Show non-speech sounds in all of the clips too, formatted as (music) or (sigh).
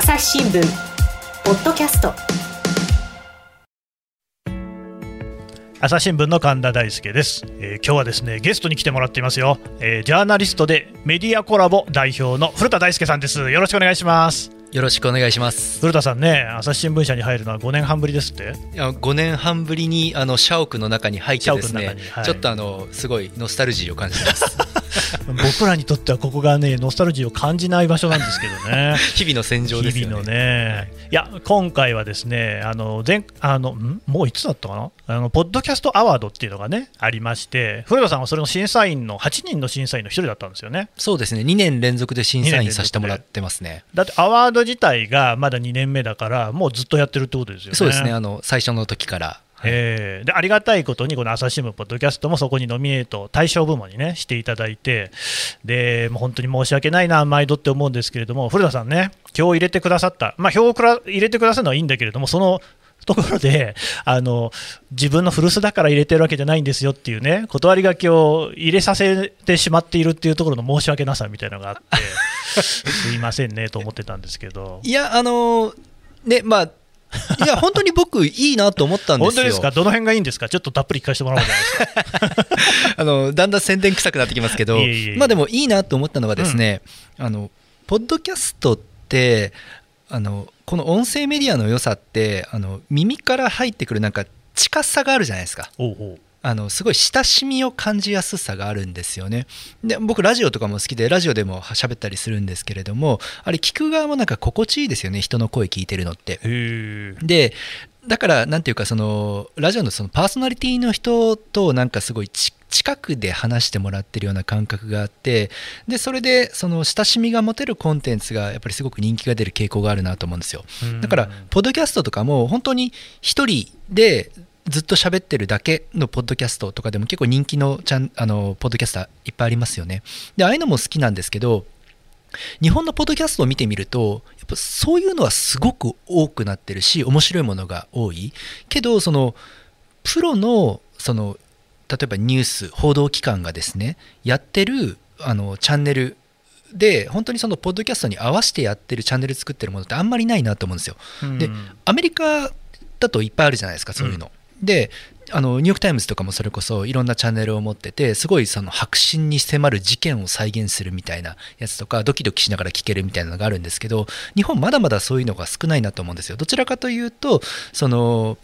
朝日新聞ポッドキャスト。朝日新聞の神田大輔です、えー今日はですねゲストに来てもらっていますよ、えージャーナリストでメディアコラボ代表の古田大輔さんです。よろしくお願いします。よろしくお願いします。古田さんね朝日新聞社に入るのは5年半ぶりですって？いや5年半ぶりにあの社屋の中に入ってです社屋のね中にはい。ちょっとあのすごいノスタルジーを感じてます。僕らにとってはここがねノスタルジーを感じない場所なんですけどね (laughs) 日々の戦場ですよね。日々のね、いや、今回はですね、あの前あのん？もういつだったかな？あの、ポッドキャストアワードっていうのがね、ありまして、古田さんはそれの審査員の8人の審査員の1人だったんですよね。そうですね。2年連続で審査員させてもらってますね。だってアワード自体がまだ2年目だから、もうずっとやってるってことですよね。そうですね。あの最初の時から。えーでありがたいことに、この朝日新聞ポッドキャストもそこにノミネート、対象部門にね、していただいて、でもう本当に申し訳ないな、毎度って思うんですけれども、古田さんね、票を入れてくださった、まあ、票をくら入れてくださるのはいいんだけれども、そのところであの、自分の古巣だから入れてるわけじゃないんですよっていうね、断り書きを入れさせてしまっているっていうところの申し訳なさみたいなのがあって、(laughs) すいませんねと思ってたんですけど。いやあのねまあ (laughs) いや本当に僕いいなと思ったんですよ。本当ですか、どの辺がいいんですか、ちょっとたっぷり聞かせてもらおうじゃないですか。(laughs) あのだんだん宣伝臭くなってきますけどいえいえいえ。まあでもいいなと思ったのがですね、あのポッドキャストってあのこの音声メディアの良さってあの耳から入ってくるなんか近さがあるじゃないですか。おうおうあのすごい親しみを感じやすさがあるんですよね。で僕ラジオとかも好きでラジオでも喋ったりするんですけれどもあれ聞く側もなんか心地いいですよね人の声聞いてるのって。でだからなんていうかそのラジオのそのパーソナリティの人となんかすごいち近くで話してもらってるような感覚があってでそれでその親しみが持てるコンテンツがやっぱりすごく人気が出る傾向があるなと思うんですよ。だからポッドキャストとかも本当に一人でずっと喋ってるだけのポッドキャストとかでも結構人気のチャンあのポッドキャスターいっぱいありますよねでああいうのも好きなんですけど日本のポッドキャストを見てみるとやっぱそういうのはすごく多くなってるし面白いものが多いけどそのプロのその例えばニュース報道機関がですねやってるあのチャンネルで本当にそのポッドキャストに合わせてやってるチャンネル作ってるものってあんまりないなと思うんですよ。でアメリカだといっぱいあるじゃないですかそういうの。であのニューヨーク・タイムズとかもそれこそいろんなチャンネルを持っててすごいその白真に迫る事件を再現するみたいなやつとかドキドキしながら聞けるみたいなのがあるんですけど日本まだまだそういうのが少ないなと思うんですよ。どちらかというとその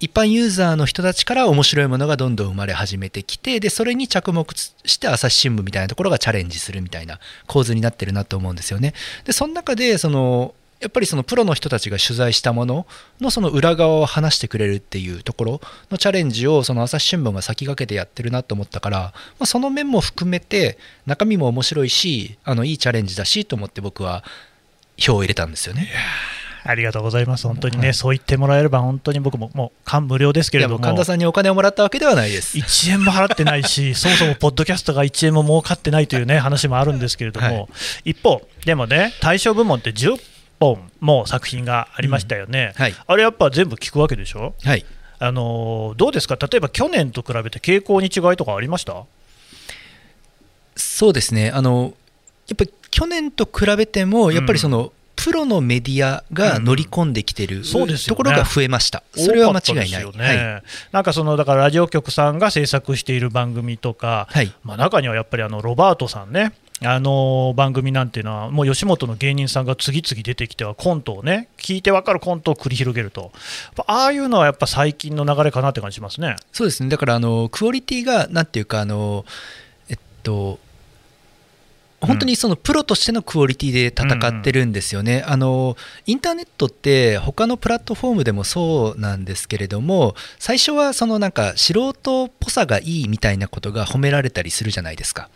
一般ユーザーの人たちから面白いものがどんどん生まれ始めてきてでそれに着目して朝日新聞みたいなところがチャレンジするみたいな構図になってるなと思うんですよね。でその中でそのやっぱりそのプロの人たちが取材したもののその裏側を話してくれるっていうところのチャレンジをその朝日新聞が先駆けてやってるなと思ったから、まあ、その面も含めて中身も面白いしあのいいチャレンジだしと思って僕は票を入れたんですよね。ありがとうございます、本当にね、はいそう言ってもらえれば、本当に僕ももう感無量ですけれども、神田さんにお金をもらったわけではないです。1円も払ってないし、(laughs) そもそもポッドキャストが1円も儲かってないというね話もあるんですけれども、はい。一方、でもね、対象部門って10本も作品がありましたよね、はい。あれやっぱ全部聞くわけでしょ、はい。あのーどうですか、例えば去年と比べて傾向に違いとかありました？そうですね。あのやっぱり去年と比べてもやっぱりその、プロのメディアが乗り込んできてるそうですよね。ところが増えました、それは間違いない。ね。はい。なんかそのだからラジオ局さんが制作している番組とか、はい。まあ、中にはやっぱりあのロバートさんね、あの番組なんていうのは、もう吉本の芸人さんが次々出てきては、コントをね、聞いて分かるコントを繰り広げると、ああいうのはやっぱ最近の流れかなって感じしますね。そうですね。だからあのクオリティがなんていうかあのえっと本当にそのプロとしてのクオリティで戦ってるんですよね、あのインターネットって他のプラットフォームでもそうなんですけれども最初はそのなんか素人っぽさがいいみたいなことが褒められたりするじゃないですか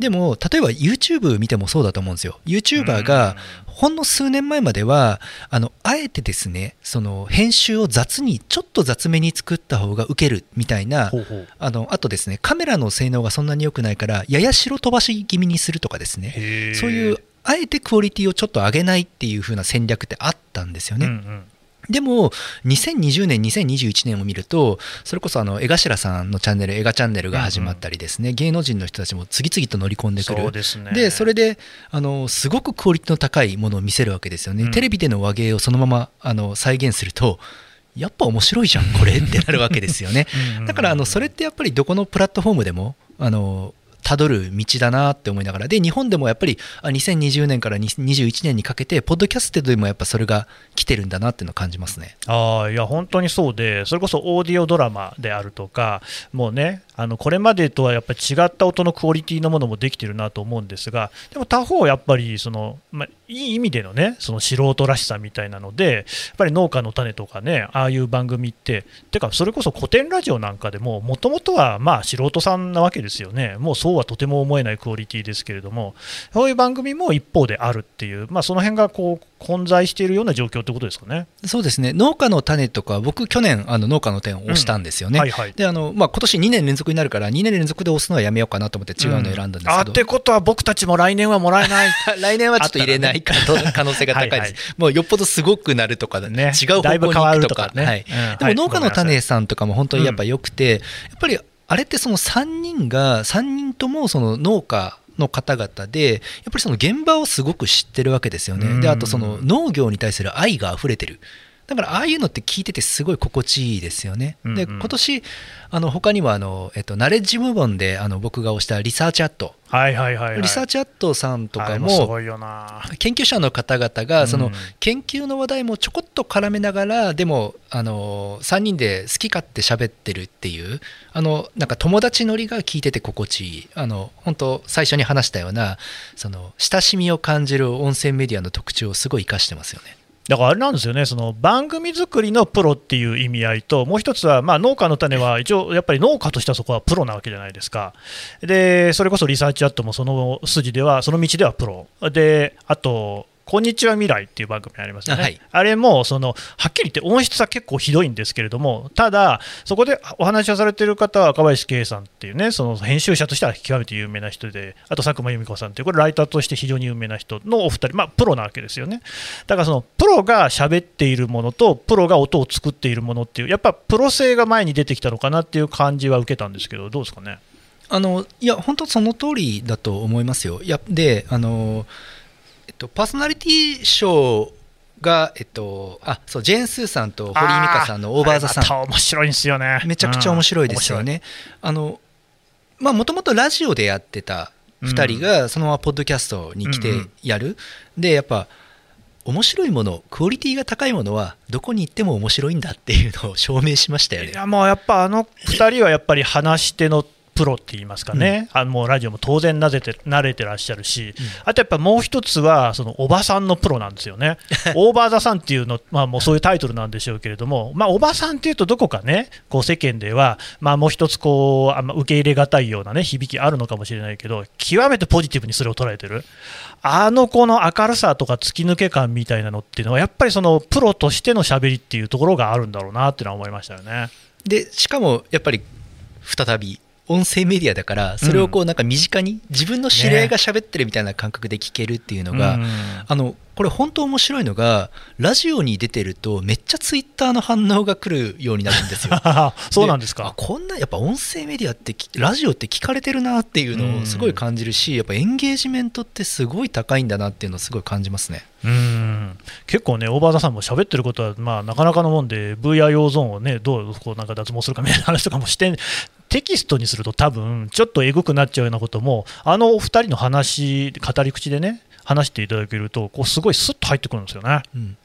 でも例えば YouTube 見てもそうだと思うんですよ。YouTuber がほんの数年前まではあのあえてですねその編集を雑にちょっと雑めに作った方がウケるみたいなあのあとですねカメラの性能がそんなに良くないからやや白飛ばし気味にするとかですね。そういうあえてクオリティをちょっと上げないっていう風な戦略ってあったんですよね、うんうんでも2020年2021年を見るとそれこそあの江頭さんのチャンネル映画チャンネルが始まったりですね、芸能人の人たちも次々と乗り込んでくる。そうですね。でそれであのすごくクオリティの高いものを見せるわけですよね、うん。テレビでの和芸をそのままあの再現するとやっぱ面白いじゃんこれってなるわけですよね。うん。だからあのそれってやっぱりどこのプラットフォームでもあのたどる道だなって思いながらで日本でもやっぱり2020年から21年にかけてポッドキャストでもやっぱそれが来てるんだなっていうのを感じますね。ああいや本当にそうで、それこそオーディオドラマであるとか、もうね、あのこれまでとはやっぱり違った音のクオリティのものもできてるなと思うんですが、でも他方、やっぱりその、まあ、いい意味でのね、その素人らしさみたいなので、やっぱり農家の種とかね、ああいう番組って、てか、それこそ古典ラジオなんかでも、もともとはまあ素人さんなわけですよね、もうそうはとても思えないクオリティですけれども、そういう番組も一方であるっていう、まあ、その辺がこう混在しているような状況ってことですかね。そうですね。農家の種とか僕去年あの農家の種を押したんですよね。はいはい。であのまあ、今年2年連続になるから2年連続で押すのはやめようかなと思って違うのを選んだんですけど、あってことは僕たちも来年はもらえない。(laughs) 来年はちょっと入れないかと (laughs) 可能性が高いです、はいはい。もうよっぽどすごくなるとか、ね。違う方向に行くとか。るとかね。はい。うん。でも農家の種さんとかも本当にやっぱ良くて、やっぱりあれってその3人が3人ともその農家の方々でやっぱりその現場をすごく知ってるわけですよね、であとその農業に対する愛が溢れてるだからああいうのって聞いててすごい心地いいですよね。でうんうん。今年あの他にはあの、えっと、ナレッジ部門であの僕が推したリサーチアット。はいはいはい、はい、リサーチアットさんとあかもれもすごいよな。研究者の方々がそのうん研究の話題もちょこっと絡めながらでもあの3人で好き勝手喋ってるっていうあのなんか友達ノリが聞いてて心地いい。あの本当最初に話したようなその親しみを感じる音声メディアの特徴をすごい生かしてますよね。だからあれなんですよね、その番組作りのプロっていう意味合いと、もう一つは、まあ、農家の種は一応、やっぱり農家としてはそこはプロなわけじゃないですか、でそれこそリサーチアットもその筋では、その道ではプロ、であと、こんにちは未来っていう番組ありますよね、あはいあれもそのはっきり言って音質は結構ひどいんですけれども、ただ、そこでお話をされている方は若林圭さんっていうね、その編集者としては極めて有名な人で、あと佐久間由美子さんっていう、これ、ライターとして非常に有名な人のお二人、まあ、プロなわけですよね。だからそのプロが喋っているものと、プロが音を作っているものっていう、やっぱプロ性が前に出てきたのかなっていう感じは受けたんですけど、どうですかね？あのいや本当その通りだと思いますよ。いやであの、えっと、パーソナリティ賞が、えっと、あそうジェーン・スーさんと堀井美香さんの「オーバー・ザ・サン」あれまた面白いんですよね。めちゃくちゃ面白いですよね。あのまあもともとラジオでやってた2人がそのままポッドキャストに来てやる、でやっぱ面白いものクオリティが高いものはどこに行っても面白いんだっていうのを証明しましたよね。いやもうやっぱあの2人はやっぱり話し手のプロって言いますかね、あのもうラジオも当然なぜて慣れてらっしゃるし、あとやっぱもう一つは、そのおばさんのプロなんですよね、オーバー・ザ・さんっていうの、まあ、もうそういうタイトルなんでしょうけれども、まあ、おばさんっていうと、どこかね、こう世間では、まあ、もう一つこう、あんま受け入れがたいような、ね、響きあるのかもしれないけど、極めてポジティブにそれを捉えてる、あの子の明るさとか突き抜け感みたいなのっていうのは、やっぱりそのプロとしてのしゃべりっていうところがあるんだろうなっていうのは思いましたよね。でしかもやっぱり再び音声メディアだからそれをこうなんか身近に自分の知り合いが喋ってるみたいな感覚で聞けるっていうのが、うんあのこれ本当面白いのがラジオに出てるとめっちゃツイッターの反応が来るようになるんですよ。(laughs) そうなんですあか。こんなやっぱ音声メディアってきラジオって聞かれてるなっていうのをすごい感じるし、やっぱエンゲージメントってすごい高いんだなっていうのをすごい感じますね。うん。結構ね、オーバーさんも喋ってることは、まあ、なかなかのもんで、VR 用ゾーンをね、どうこうなんか脱毛するかみたいな話とかもして、テキストにすると、多分ちょっとえぐくなっちゃうようなことも、あのお二人の話、語り口でね、話していただけると、こうすごいスッと入ってくるんですよね。うん、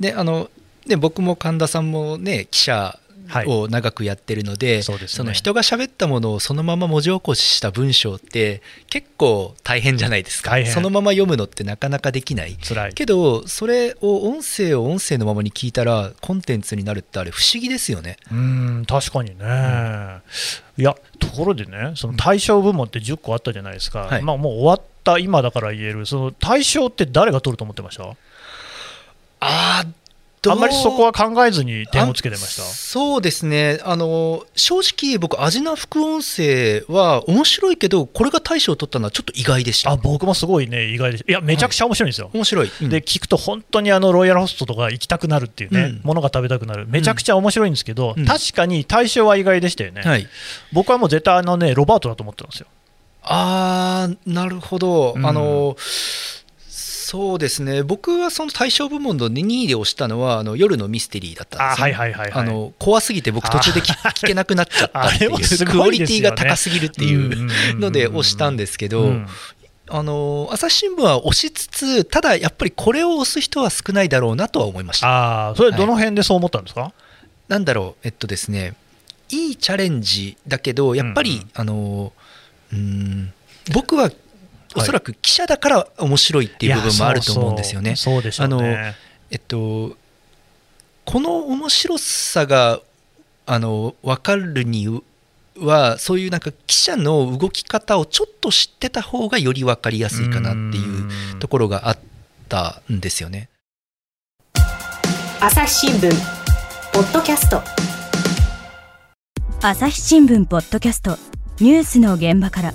であので僕も神田さんもね記者を長くやってるので,、そうですね。の人が喋ったものをそのまま文字起こしした文章って結構大変じゃないですか。そのまま読むのってなかなかできない。辛い。けどそれを音声を音声のままに聞いたらコンテンツになるってあれ不思議ですよね。うん確かにね、いやところでね、その対象部門って10個あったじゃないですか、はい。まあ、もう終わった今だから言える、その対象って誰が取ると思ってました？あーあんまりそこは考えずに点をつけてました？そうですね。あの正直僕味な副音声は面白いけどこれが大賞を取ったのはちょっと意外でした。あ僕もすごいね意外でした。いやめちゃくちゃ面白いんですよ、面白い、うん。で聞くと本当にあのロイヤルホストとか行きたくなるっていうね、うん。ものが食べたくなる。めちゃくちゃ面白いんですけど、うん。確かに対象は意外でしたよね、はい。僕はもう絶対あのねロバートだと思ってたんですよ。あーなるほど、うん。あのそうですね。僕はその大賞部門の2位で押したのはあの夜のミステリーだったんですはいはいはいはい。あの怖すぎて僕途中で聞聞けなくなっちゃったっていう。クオリティが高すぎるっていうので押したんですけど、うん。あの朝日新聞は押しつつただやっぱりこれを押す人は少ないだろうなとは思いました。ああそれどの辺でそう思ったんですか、なんだろうえっとですね。いいチャレンジだけどやっぱり、うんうん。あのうーん僕はおそらく記者だから面白いっていう部分もあると思うんですよね。そうでしょうね。えっとこの面白さがあの分かるにはそういうなんか記者の動き方をちょっと知ってた方がより分かりやすいかなっていううん。ところがあったんですよね。朝日新聞。ポッドキャスト。朝日新聞ポッドキャスト。ニュースの現場から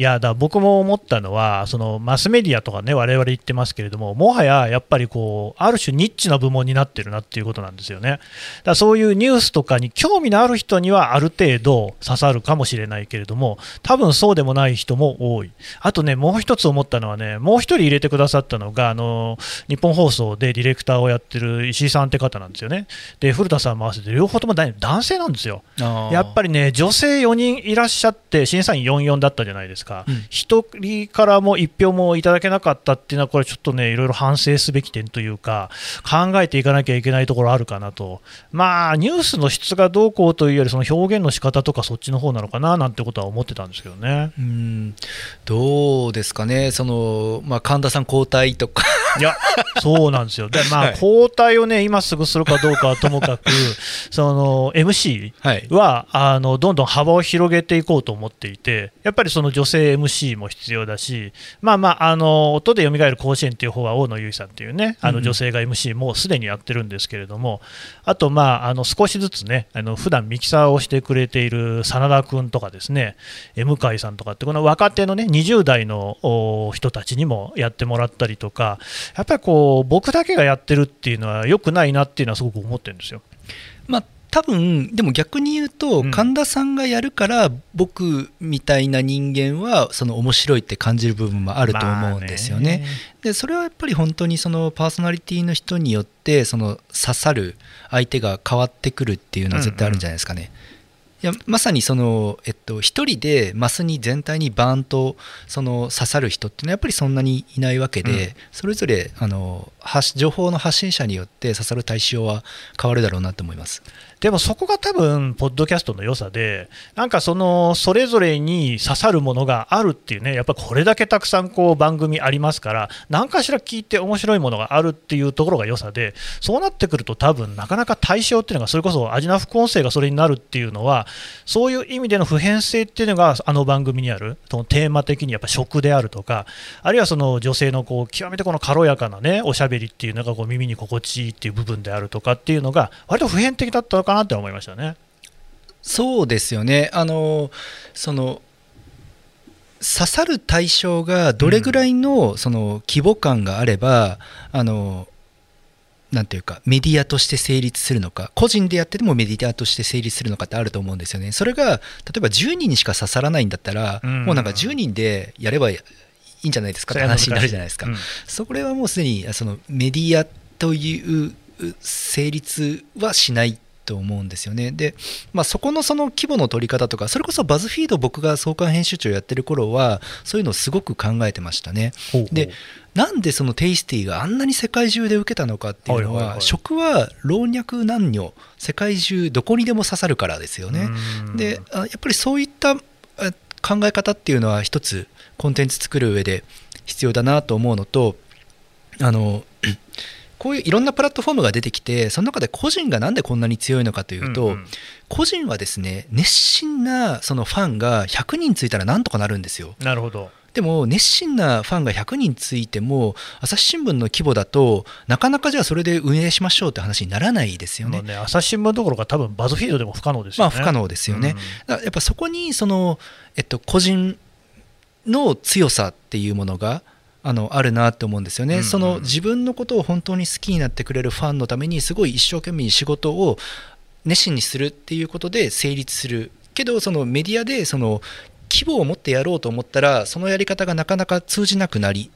いやだ僕も思ったのは、そのマスメディアとかね、我々言ってますけれども、もはややっぱりこう、ある種ニッチな部門になってるなっていうことなんですよね。だそういうニュースとかに興味のある人にはある程度刺さるかもしれないけれども、多分そうでもない人も多い。あとね、もう一つ思ったのはね、もう一人入れてくださったのが、あの日本放送でディレクターをやってる石井さんって方なんですよね。で、古田さんも合わせて、両方とも男男性なんですよ。やっぱりね、女性4人いらっしゃって、審査員44だったじゃないですか、うん。1人からも1票もいただけなかったっていうのは、これちょっとね、いろいろ反省すべき点というか、考えていかなきゃいけないところあるかなと、まあ、ニュースの質がどうこうというより、その表現の仕方とか、そっちの方なのかななんてことは思ってたんですけどね。うん。どうですかね、そのまあ、神田さん交代とか、いや、そうなんですよ。で、まあ、(laughs) はい。交代をね、今すぐするかどうかはともかく、(laughs) その MC はい、はあのどんどん幅を広げていこうと思っていて、やっぱりその女性 MC も必要だし、まあまあ、あの音で蘇る甲子園っていう方は大野由依さんっていうね、あうんの女性が MC もうすでにやってるんですけれども、あと、まあ、あの少しずつね、あの普段ミキサーをしてくれている真田君とかですね、え向井さんとかって、この若手のね、20代のお人たちにもやってもらったりとか、やっぱりこう僕だけがやってるっていうのは良くないなっていうのはすごく思ってるんですよ。まあ多分でも逆に言うと、うん神田さんがやるから僕みたいな人間はその面白いって感じる部分もあると思うんですよね。でそれはやっぱり本当にそのパーソナリティの人によってその刺さる相手が変わってくるっていうのは絶対あるんじゃないですかね。いやまさにその、えっと、一人でマスに全体にバーンとその刺さる人っていうのはやっぱりそんなにいないわけで、うんそれぞれあの発情報の発信者によって刺さる対象は変わるだろうなと思います。でもそこが多分、ポッドキャストの良さで、なんかその、それぞれに刺さるものがあるっていうね、やっぱこれだけたくさんこう番組ありますから、何かしら聞いて面白いものがあるっていうところが良さで、そうなってくると多分、なかなか対象っていうのが、それこそアジナ副音声がそれになるっていうのは、そういう意味での普遍性っていうのが、あの番組にある、そのテーマ的にやっぱ食であるとか、あるいはその女性のこう極めてこの軽やかなね、おしゃべりっていうのがこう耳に心地いいっていう部分であるとかっていうのが、割と普遍的だったのかなって思いましたね。そうですよね。あのその刺さる対象がどれぐらいのその規模感があれば、あのなんていうかメディアとして成立するのか個人でやっててもメディアとして成立するのかってあると思うんですよね。それが例えば10人にしか刺さらないんだったら、うん。もうなんか10人でやればいいんじゃないですかって話になるじゃないですか、うん。それはもうすでにそのメディアという成立はしないと思うんですよね。で、まあ、そこのその規模の取り方とかそれこそバズフィード僕が創刊編集長やってる頃はそういうのをすごく考えてましたね。でなんでそのテイスティがあんなに世界中で受けたのかっていうのは,、食は老若男女世界中どこにでも刺さるからですよね。うんであやっぱりそういったあ考え方っていうのは一つコンテンツ作る上で必要だなと思うのとあのこういういろんなプラットフォームが出てきてその中で個人がなんでこんなに強いのかというと、うんうん個人はですね熱心なそのファンが100人ついたらなんとかなるんですよなるほど。でも熱心なファンが100人ついても朝日新聞の規模だとなかなかじゃあそれで運営しましょうって話にならないですよね。ね朝日新聞どころか多分バズフィードでも不可能ですよね。まあ不可能ですよね。だからやっぱそこにその、えっと、個人の強さっていうものがあのあるなと思うんですよね、うんうん。その自分のことを本当に好きになってくれるファンのためにすごい一生懸命に仕事を熱心にするっていうことで成立する。けどそのメディアでその規模を持ってやろうと思ったらそのやり方がなかなか通じなくなり、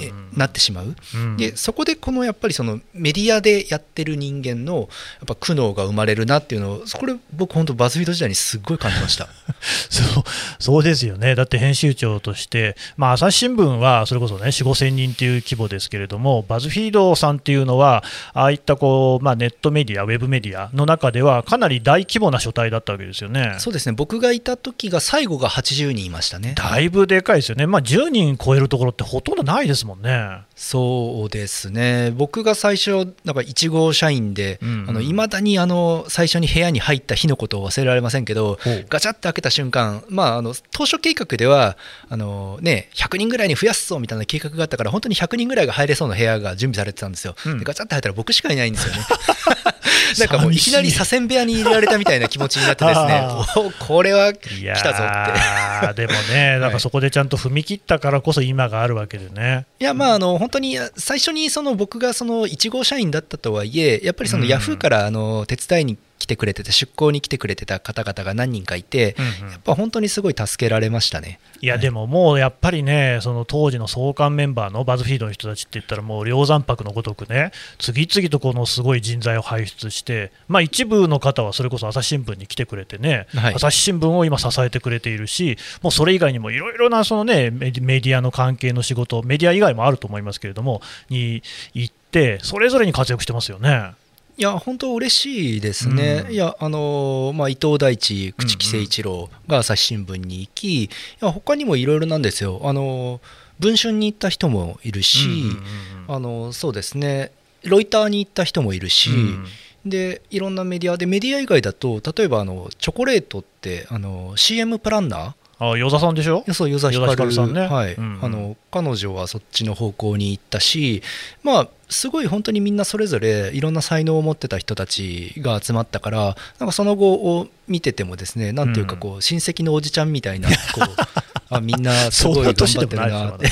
えなってしまう、うん。でそこでこのやっぱりそのメディアでやってる人間のやっぱ苦悩が生まれるなっていうのをこれ僕本当バズフィード時代にすっごい感じました。(laughs) そうそうですよね、だって編集長として、まあ、朝日新聞はそれこそね、4、5千人っていう規模ですけれども、バズフィードさんっていうのは、ああいったこう、まあ、ネットメディア、ウェブメディアの中では、かなり大規模な書体だったわけですよね。そうですね。僕がいた時が最後が80人いましたね。だいぶでかいですよね、まあ、10人超えるところってほとんどないですもんね。そうですね。僕が最初なんか1号社員でうんうん。いま、未だにあの最初に部屋に入った日のことを忘れられませんけどガチャッと開けた瞬間、まあ、あの当初計画ではあの、ね、100人ぐらいに増やすぞみたいな計画があったから本当に100人ぐらいが入れそうな部屋が準備されてたんですよ、うん。でガチャッと入ったら僕しかいないんですよね。(laughs) なんかもうい。きなり左遷部屋に入れられたみたいな気持ちになってですね。(laughs) これは来たぞって。ーでもね、なんかそこでちゃんと踏み切ったからこそ今があるわけでね。いやまああの本当に最初にその僕がその1号社員だったとはいえやっぱりそのうん。ヤフーからあの手伝いに来てくれてて出向に来てくれてた方々が何人かいてうんうんやっぱ本当にすごい助けられましたね。いやでももうやっぱりね、その当時の創刊メンバーのバズフィードの人たちって言ったら、もう梁山泊のごとくね、次々とこのすごい人材を輩出して、まあ、一部の方はそれこそ朝日新聞に来てくれてね、はい朝日新聞を今、支えてくれているし、もうそれ以外にもいろいろなその、ね、メディアの関係の仕事、メディア以外もあると思いますけれども、に行って、それぞれに活躍してますよね。いや本当嬉しいですね、うん。いやあのまあ、伊藤大地、朽木誠一郎が朝日新聞に行き、いや他にもいろいろなんですよ、あの文春に行った人もいるし、うんうんうんあのそうですね、ロイターに行った人もいるし、うん。でいろんなメディアで、メディア以外だと、例えばあのチョコレートってあの CM プランナーあ与座さんでしょ？そう、与座ひさんね。はい。うんうん。あの彼女はそっちの方向に行ったし、まあ、すごい本当にみんなそれぞれいろんな才能を持ってた人たちが集まったから、なんかその後を見ててもですね、なんていうかこう、親戚のおじちゃんみたいな、こう (laughs) あみ (laughs) んなすごい頑張ってるなって、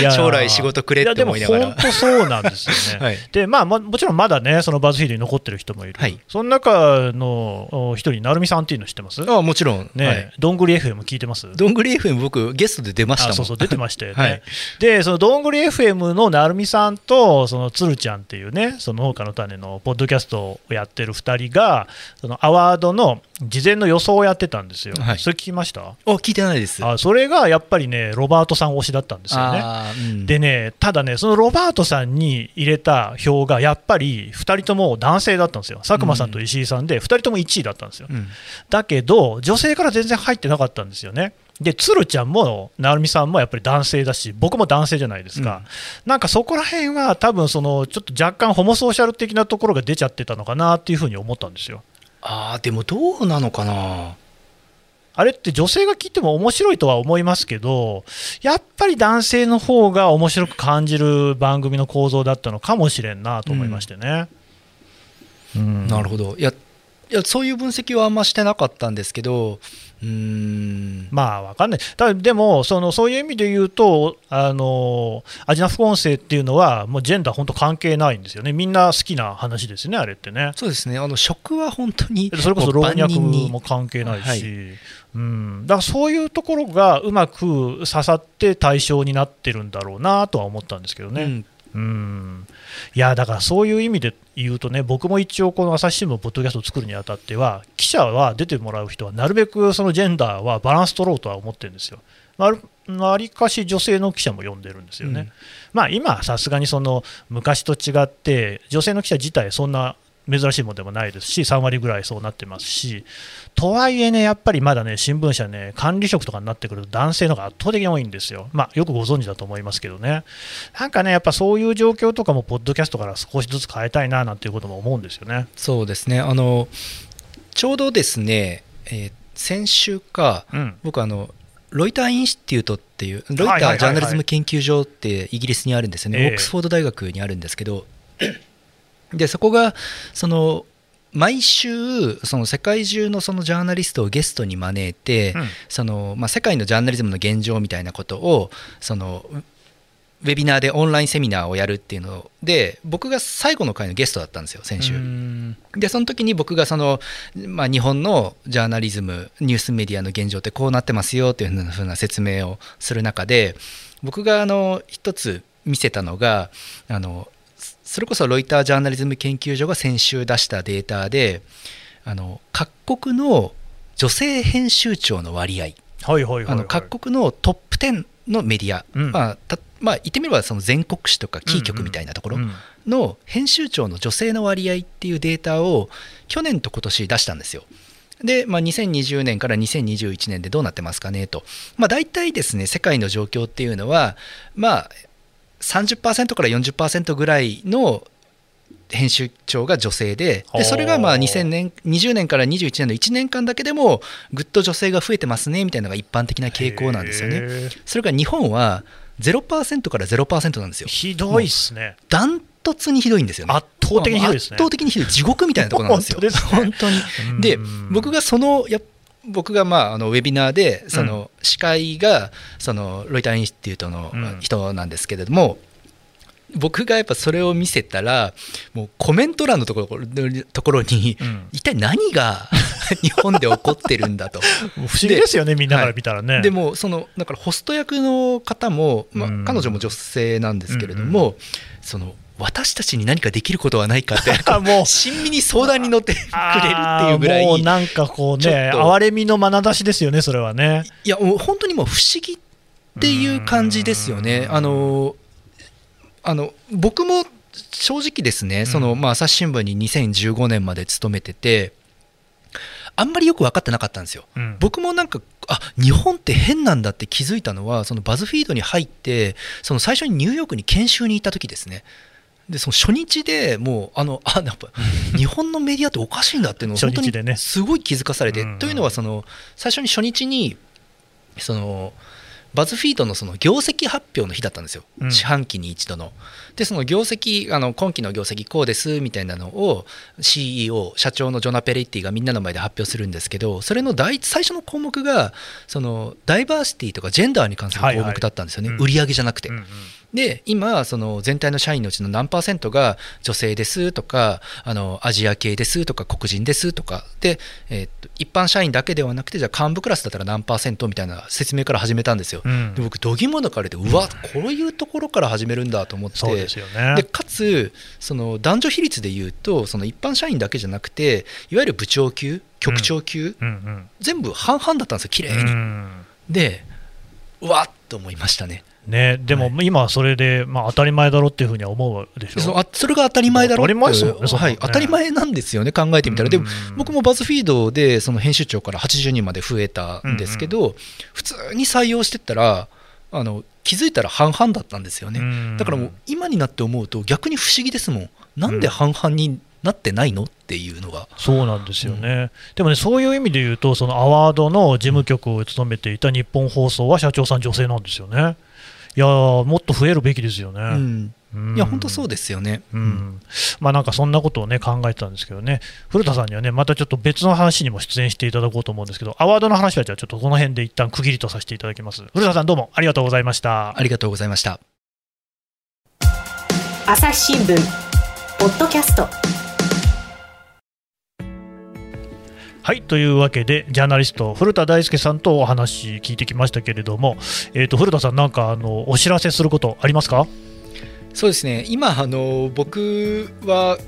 いやー。将来仕事くれって思いながら。やでも本当そうなんですよね。はい。でまあ、ももちろんまだね、そのバズフィードに残ってる人もいる、はい。その中のお一人、成美さんっていうの知ってます？あもちろん、ね、はい、どんぐり FM 聞いてます？どんぐり FM、僕、ゲストで出ましたそうそう出てましたよね、はい。でそのどんぐり FM の成美さんとそのつるちゃんっていうねその農家の種のポッドキャストをやってる2人がそのアワードの事前の予想をやってたんですよ、はい。それ聞きました？お聞いてないです。あそれがやっぱりねロバートさん推しだったんですよねうんでね、ただね、そのロバートさんに入れた票がやっぱり2人とも男性だったんですよ、佐久間さんと石井さんで、2人とも1位だったんですよ。うんだけど、女性から全然入ってなかったんですよね。で、鶴ちゃんも成美さんもやっぱり男性だし、僕も男性じゃないですか、なんかそこら辺は、多分そのちょっと若干ホモソーシャル的なところが出ちゃってたのかなっていうふうに思ったんですよ。あーでもどうなのかな。あれって女性が聞いても面白いとは思いますけど、やっぱり男性の方が面白く感じる番組の構造だったのかもしれんなと思いましてね。うんなるほどいやいやそういう分析はあんましてなかったんですけどうーん。まあわかんない、ただでもその、そういう意味で言うと、あのアジナ副音声っていうのは、もうジェンダー、本当関係ないんですよね、みんな好きな話ですよね、あれってね。そうですね。あの食は本当にそれこそ老若も関係ないし、はい。うん、だからそういうところがうまく刺さって対象になってるんだろうなとは思ったんですけどね。うんうんいやだからそういう意味で言うとね、僕も一応、この朝日新聞、ポッドキャストを作るにあたっては、記者は出てもらう人は、なるべくそのジェンダーはバランス取ろうとは思ってるんですよ。わりわりかし女性の記者も読んでるんですよね。うんまあ、今、さすがにその昔と違って、女性の記者自体、そんな珍しいものでもないですし、3割ぐらいそうなってますし、とはいえね、やっぱりまだね、新聞社ね、管理職とかになってくると、男性の方が圧倒的に多いんですよ、まあ、よくご存知だと思いますけどね、なんかね、やっぱそういう状況とかも、ポッドキャストから少しずつ変えたいななんていうことも思うんですよね。そうですね。あのちょうどですね、えー先週か、うん。僕あのロイターインスティュートっていうロイタージャーナリズム研究所ってイギリスにあるんですよね、ええ。オックスフォード大学にあるんですけどでそこがその毎週その世界中のそのジャーナリストをゲストに招いて、うんそのまあ、世界のジャーナリズムの現状みたいなことをそのウウェビナーでオンラインセミナーをやるっていうので僕が最後の回のゲストだったんですよ先週。うんでその時に僕がその、まあ、日本のジャーナリズムニュースメディアの現状ってこうなってますよっていうふうな説明をする中で僕があの一つ見せたのがあのそれこそロイタージャーナリズム研究所が先週出したデータであの各国の女性編集長の割合。はいはいはいはい。あの各国のトップ10のメディア、うん。まあたまあ、言ってみればその全国紙とかキー局みたいなところ、うんの編集長の女性の割合っていうデータを去年と今年出したんですよ。で、まあ、2020年から2021年でどうなってますかねと、まあ、大体ですね世界の状況っていうのは、まあ、30%から40%ぐらいの編集長が女性ででそれがまあ2000年20年から21年の1年間だけでもぐっと女性が増えてますねみたいなのが一般的な傾向なんですよね。それから日本は0%から0%なんですよ。ひどいっすね。ダントツにひどいんですよね。圧倒的にひどいですね圧倒的にひどい地獄みたいなところなんですよ。(laughs) 本当ね本当に。でうん僕がそのや僕がまああのウェビナーでその司会がそのロイターインスティュートのうん。人なんですけれども。僕がやっぱそれを見せたらもうコメント欄のところところにうん。一体何が (laughs) 日本で起こってるんだと。(laughs) 不思議ですよね、みんなから見たらね。でもそのだからホスト役の方も、まあうん。彼女も女性なんですけれども、その私たちに何かできることはないかってあ (laughs) もう。親身に相談に乗ってくれるっていうぐらい。もうなんかこうね、哀れみの眼差しですよね、それはね。いやもう本当にもう不思議っていう感じですよね。うん。あのあの僕も正直ですね、そのまあ、朝日新聞に2015年まで勤めててあんまりよく分かってなかったんですよ。うん。僕もなんかあ日本って変なんだって気づいたのはそのバズフィードに入ってその最初にニューヨークに研修に行った時ですねでその初日でもうあの (laughs) あやっぱ日本のメディアっておかしいんだっていうのを本当にすごい気づかされて、うん。というのはその最初に初日にそのバズフィードのその業績発表の日だったんですよ、うん。四半期に一度の。でその業績あの今期の業績こうですみたいなのを CEO 社長のジョナ・ペレッティがみんなの前で発表するんですけどそれの第一最初の項目がそのダイバーシティとかジェンダーに関する項目だったんですよね、はいはい。売上じゃなくて。うんうんで今その全体の社員のうちの何パーセントが女性ですとかあのアジア系ですとか黒人ですとかで、えーっと一般社員だけではなくてじゃあ幹部クラスだったら何パーセントみたいな説明から始めたんですよ。うんで僕どぎも抜かれてうわこういうところから始めるんだと思ってそうですよね。でかつその男女比率でいうとその一般社員だけじゃなくていわゆる部長級局長級、うん全部半々だったんですよ綺麗うんに。うんでうわっと思いましたね。ね、でも今はそれで、まあ、当たり前だろうっていうふうには思うでしょ。そうあそれが当たり前だろって当たり前ねはい、当たり前なんですよね考えてみたら、でもうん。僕もバズフィードでその編集長から80人まで増えたんですけど、普通に採用してったらあの気づいたら半々だったんですよね、うん。だからもう今になって思うと逆に不思議ですもん。なんで半々になってないのっていうのが、そうなんですよね、でもね、そういう意味で言うと、そのアワードの事務局を務めていた日本放送は社長さん、女性なんですよね。いやーもっと増えるべきですよね。うん。うん。いや本当そうですよね、うん。まあ、なんかそんなことをね考えてたんですけどね、古田さんにはね、またちょっと別の話にも出演していただこうと思うんですけど、アワードの話はじゃあちょっとこの辺で一旦区切りとさせていただきます。古田さん、どうもありがとうございました。ありがとうございました。朝日新聞ポッドキャストはいというわけで、ジャーナリスト、古田大輔さんとお話聞いてきましたけれども、えー、と古田さん、なんかあのお知らせすることありますか？そうですね。今あの僕は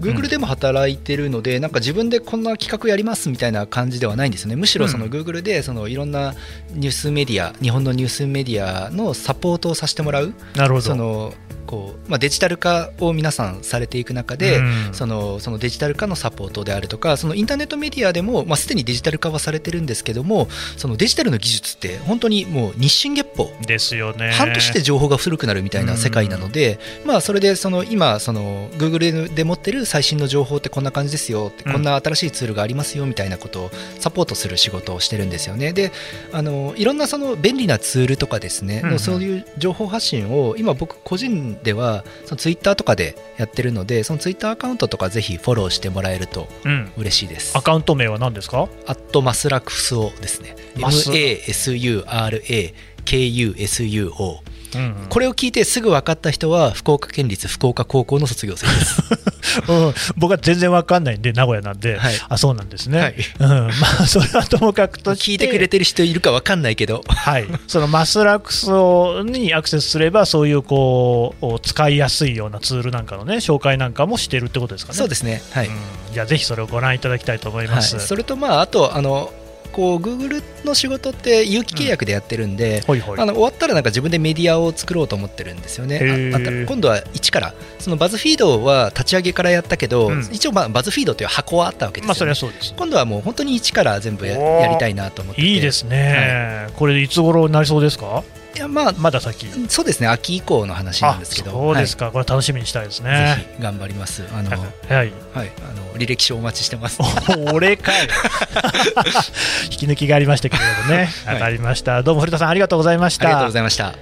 Google でも働いてるので、なんか自分でこんな企画やりますみたいな感じではないんですよね。むしろそのうん Google でそのいろんなニュースメディア日本のニュースメディアのサポートをさせてもらう。なるほど。そのこう、まあ、デジタル化を皆さんされていく中で、うん。そのそのデジタル化のサポートであるとかそのインターネットメディアでも、まあ、すでにデジタル化はされてるんですけどもそのデジタルの技術って本当にもう日進月歩。ですよね。半年で情報が古くなるみたいな世界なので、まあ、それでその今その Google で持ってる最新の情報ってこんな感じですよってうん。こんな新しいツールがありますよみたいなことをサポートする仕事をしてるんですよね。であのいろんなその便利なツールとかですね、うんうん。そういう情報発信を今僕個人ではそのツイッターとかでやってるのでそのツイッターアカウントとかぜひフォローしてもらえるとうん。嬉しいです。アカウント名は何ですか？アットマスラクスオですね。MASURAKUSUO うんうん。これを聞いてすぐ分かった人は福岡県立福岡高校の卒業生です。(laughs) うん、僕は全然わかんないんで、名古屋なんで、はい。あそうなんですね、はい。うん、まあ、(laughs) それはともかくと聞いてくれてる人いるか分かんないけど、はい、そのマスラックスにアクセスすれば、そういうこう使いやすいようなツールなんかのね、紹介なんかもしてるってことですかね。そうですね。はい。うん。じゃあ、ぜひそれをご覧いただきたいと思いはい、ます。それとまああとあのこう Google の仕事って有期契約でやってるんで、ほいほい。あの終わったらなんか自分でメディアを作ろうと思ってるんですよね。あ今度は一からそのバズフィードは立ち上げからやったけど、うん。一応まあバズフィードという箱はあったわけですよ、ね。はそうです。今度はもう本当に一から全部やりたいなと思ってて。いいですね、これ、いつ頃になりそうですか、いやまあまだ先？そうですね。秋以降の話なんあですけど。そうですか、これ楽しみにしたいですはい、ね。ぜひ頑張ります。あの、(laughs) はい、はい、あの履歴書お待ちしてます。(laughs) 俺かよ (laughs) 引き抜きがありましたけれどもね、はい。わかりました、どうも古田さん、ありがとうございました。ありがとうご。ざいました。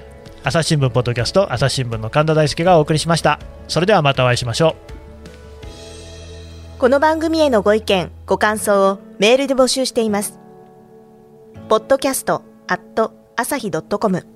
朝日新聞ポッドキャスト朝日新聞の神田大輔がお送りしました。それではまたお会いしましょう。この番組へのご意見、ご感想をメールで募集しています。podcast アット朝日 p o d c a